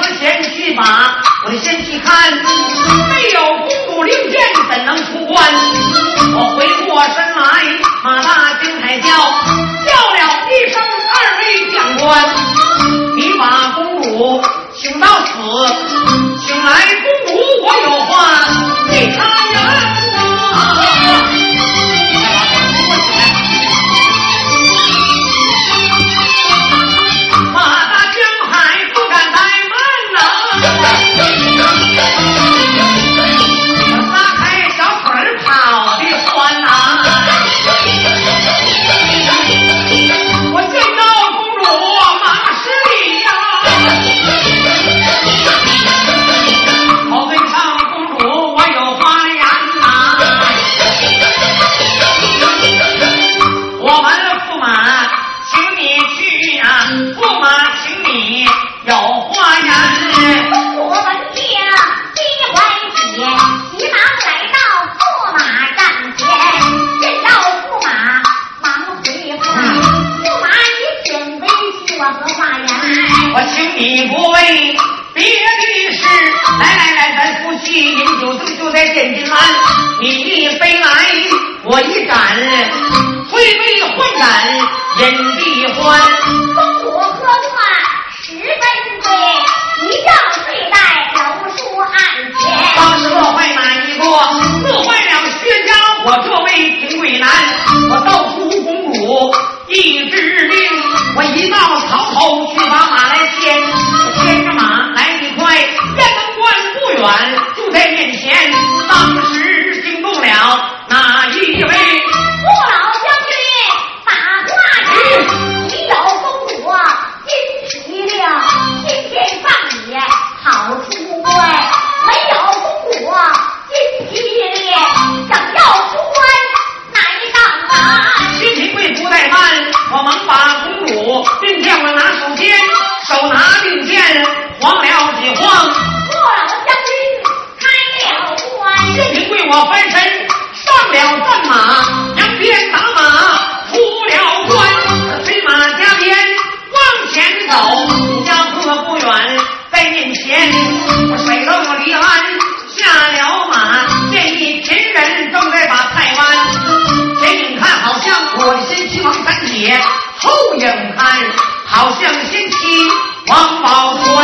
子先去吧，我先去看。没有公主令箭，怎能出关？我回过身来，马大金才叫叫了一声：“二位将官，你把公主请到此，请来公主，我有话。”你不为别的事。来来来咱夫妻饮酒醉就在天津湾。你一杯来我一盏推杯换盏饮地欢风骨喝断十分归一觉睡在楼书案前。八十乐坏哪一个乐坏了薛家我作为平贵难我到出公主一指令我一到曹头去把马我翻身上了战马扬鞭打马出了关催马加鞭往前走家破不远在面前我水落我离鞍下了马见一群人正在把菜弯。前影看好像我先妻王三姐后影看好像先妻王宝钏